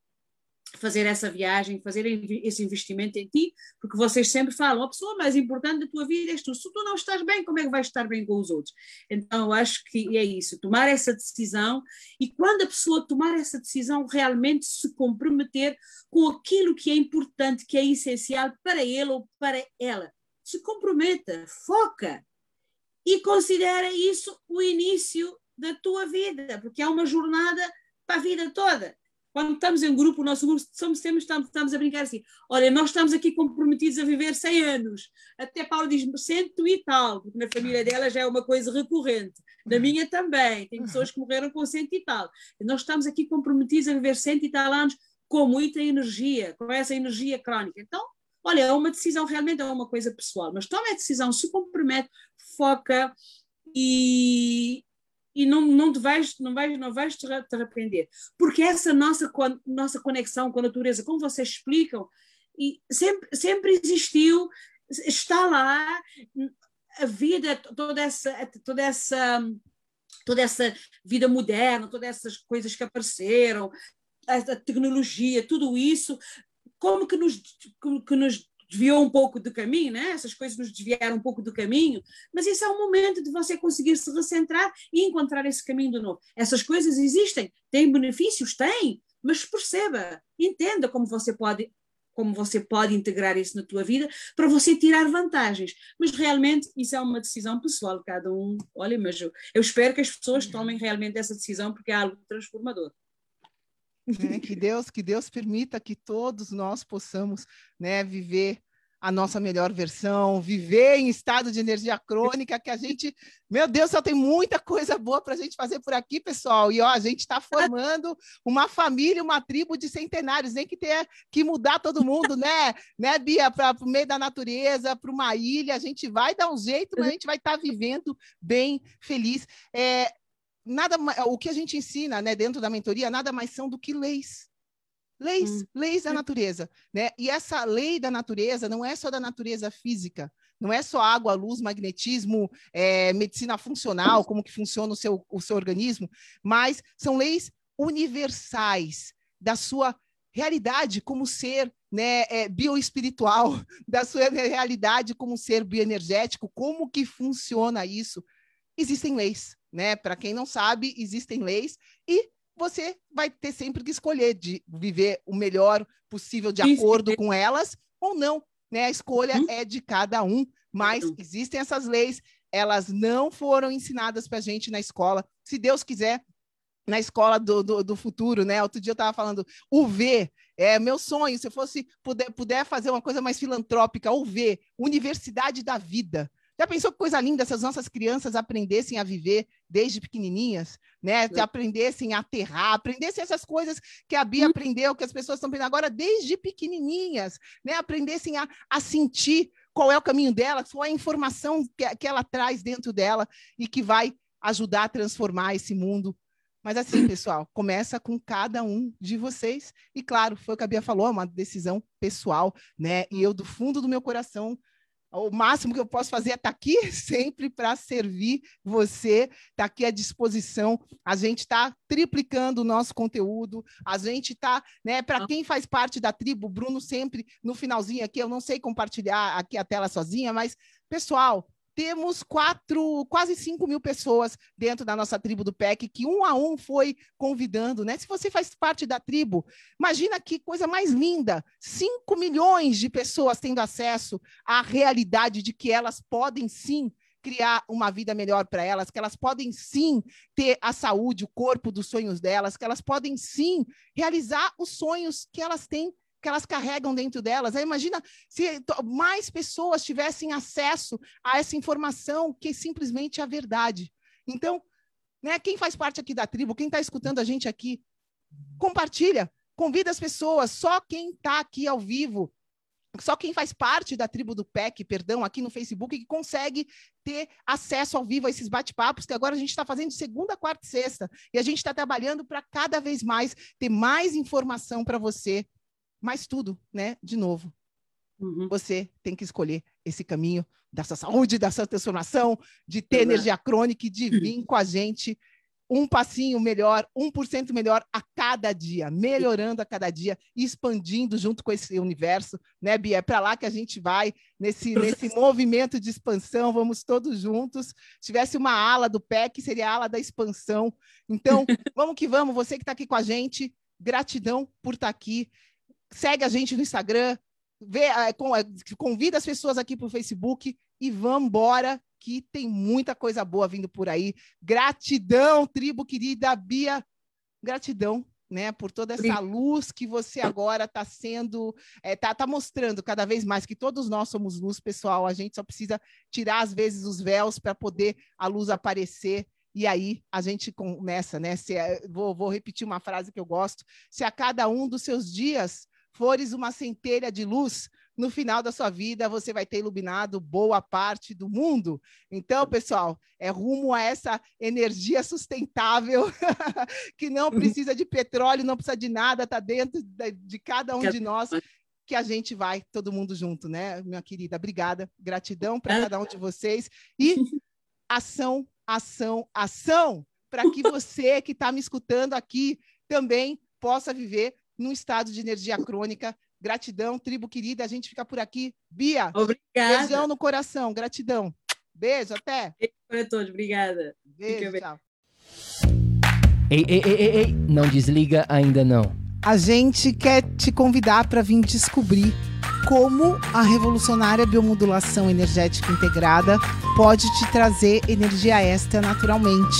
fazer essa viagem, fazer esse investimento em ti, porque vocês sempre falam, a pessoa mais importante da tua vida és tu. Se tu não estás bem, como é que vais estar bem com os outros? Então, eu acho que é isso, tomar essa decisão e quando a pessoa tomar essa decisão, realmente se comprometer com aquilo que é importante, que é essencial para ele ou para ela. Se comprometa, foca e considera isso o início da tua vida, porque é uma jornada para a vida toda quando estamos em grupo, o nosso grupo, somos, sempre estamos, estamos a brincar assim: olha, nós estamos aqui comprometidos a viver 100 anos. Até Paulo diz cento e tal, porque na família dela já é uma coisa recorrente. Na uhum. minha também, tem pessoas que morreram com cento e tal. Nós estamos aqui comprometidos a viver cento e tal anos com muita energia, com essa energia crónica. Então, olha, é uma decisão, realmente é uma coisa pessoal, mas toma a decisão, se compromete, foca e, e não, não, te vais, não vais, não vais te, arrepender. Porque essa nossa, nossa conexão com a natureza, como vocês explicam, e sempre, sempre existiu, está lá, a vida, toda essa, toda essa, toda essa vida moderna, todas essas coisas que apareceram, a, tecnologia, tudo isso, como que nos, que nos desviou um pouco do caminho, né? essas coisas nos desviaram um pouco do caminho, mas isso é um momento de você conseguir se recentrar e encontrar esse caminho de novo. Essas coisas existem, têm benefícios? Têm, mas perceba, entenda como você pode como você pode integrar isso na tua vida para você tirar vantagens. Mas realmente isso é uma decisão pessoal, cada um. Olha, mas eu, eu espero que as pessoas tomem realmente essa decisão porque é algo transformador. Né? Que Deus, que Deus permita que todos nós possamos, né, viver a nossa melhor versão, viver em estado de energia crônica, que a gente, meu Deus, só tem muita coisa boa para a gente fazer por aqui, pessoal. E ó, a gente está formando uma família, uma tribo de centenários, nem que tenha que mudar todo mundo, né, né, Bia, para o meio da natureza, para uma ilha, a gente vai dar um jeito, mas a gente vai estar tá vivendo bem, feliz. É, nada o que a gente ensina né, dentro da mentoria nada mais são do que leis. Leis, hum. leis da natureza. Né? E essa lei da natureza não é só da natureza física, não é só água, luz, magnetismo, é, medicina funcional, como que funciona o seu, o seu organismo, mas são leis universais da sua realidade como ser né, é, bioespiritual, da sua realidade como ser bioenergético, como que funciona isso. Existem leis né? Para quem não sabe, existem leis e você vai ter sempre que escolher de viver o melhor possível de acordo com elas ou não, né? A escolha hum? é de cada um, mas hum. existem essas leis, elas não foram ensinadas para a gente na escola. Se Deus quiser, na escola do, do, do, futuro, né? Outro dia eu estava falando, o V, é meu sonho, se eu fosse puder, puder fazer uma coisa mais filantrópica, o V, Universidade da Vida. Já pensou que coisa linda se as nossas crianças aprendessem a viver desde pequenininhas, né? Se aprendessem a aterrar, aprendessem essas coisas que a Bia hum. aprendeu, que as pessoas estão aprendendo agora desde pequenininhas, né? Aprendessem a, a sentir qual é o caminho dela, qual é a informação que, que ela traz dentro dela e que vai ajudar a transformar esse mundo mas assim, pessoal, começa com cada um de vocês. E claro, foi o que a Bia falou, é uma decisão pessoal, né? E eu, do fundo do meu coração, o máximo que eu posso fazer é estar tá aqui sempre para servir você, estar tá aqui à disposição. A gente está triplicando o nosso conteúdo, a gente está, né, para quem faz parte da tribo, Bruno sempre no finalzinho aqui, eu não sei compartilhar aqui a tela sozinha, mas, pessoal, temos quatro, quase cinco mil pessoas dentro da nossa tribo do PEC, que um a um foi convidando, né? Se você faz parte da tribo, imagina que coisa mais linda! Cinco milhões de pessoas tendo acesso à realidade de que elas podem sim criar uma vida melhor para elas, que elas podem sim ter a saúde, o corpo dos sonhos delas, que elas podem sim realizar os sonhos que elas têm que elas carregam dentro delas. Aí imagina se mais pessoas tivessem acesso a essa informação que simplesmente é a verdade. Então, né, quem faz parte aqui da tribo, quem está escutando a gente aqui, compartilha, convida as pessoas, só quem está aqui ao vivo, só quem faz parte da tribo do PEC, perdão, aqui no Facebook, que consegue ter acesso ao vivo a esses bate-papos, que agora a gente está fazendo segunda, quarta e sexta. E a gente está trabalhando para cada vez mais ter mais informação para você mas tudo, né? De novo, uhum. você tem que escolher esse caminho dessa saúde, dessa transformação, de ter uhum. energia crônica e de vir com a gente um passinho melhor, 1% melhor a cada dia, melhorando a cada dia, expandindo junto com esse universo, né, Bia? É para lá que a gente vai, nesse, nesse movimento de expansão, vamos todos juntos. Se tivesse uma ala do PEC, seria a ala da expansão. Então, vamos que vamos, você que está aqui com a gente, gratidão por estar tá aqui segue a gente no Instagram, vê, é, convida as pessoas aqui para o Facebook e vamos embora, que tem muita coisa boa vindo por aí. Gratidão, tribo querida Bia. Gratidão né, por toda essa luz que você agora está sendo, está é, tá, tá mostrando cada vez mais que todos nós somos luz, pessoal. A gente só precisa tirar às vezes os véus para poder a luz aparecer. E aí a gente começa, né? Se, é, vou, vou repetir uma frase que eu gosto: se a cada um dos seus dias fores uma centelha de luz, no final da sua vida você vai ter iluminado boa parte do mundo. Então, pessoal, é rumo a essa energia sustentável que não uhum. precisa de petróleo, não precisa de nada, está dentro de cada um de nós que a gente vai todo mundo junto, né, minha querida? Obrigada, gratidão para cada um de vocês e ação, ação, ação para que você que está me escutando aqui também possa viver num estado de energia crônica Gratidão, tribo querida. A gente fica por aqui. Bia, obrigada. beijão no coração. Gratidão. Beijo, até. Beijo para todos. Obrigada. Beijo, tchau. Ei, ei, ei, ei, ei, não desliga ainda não. A gente quer te convidar para vir descobrir como a revolucionária biomodulação energética integrada pode te trazer energia extra naturalmente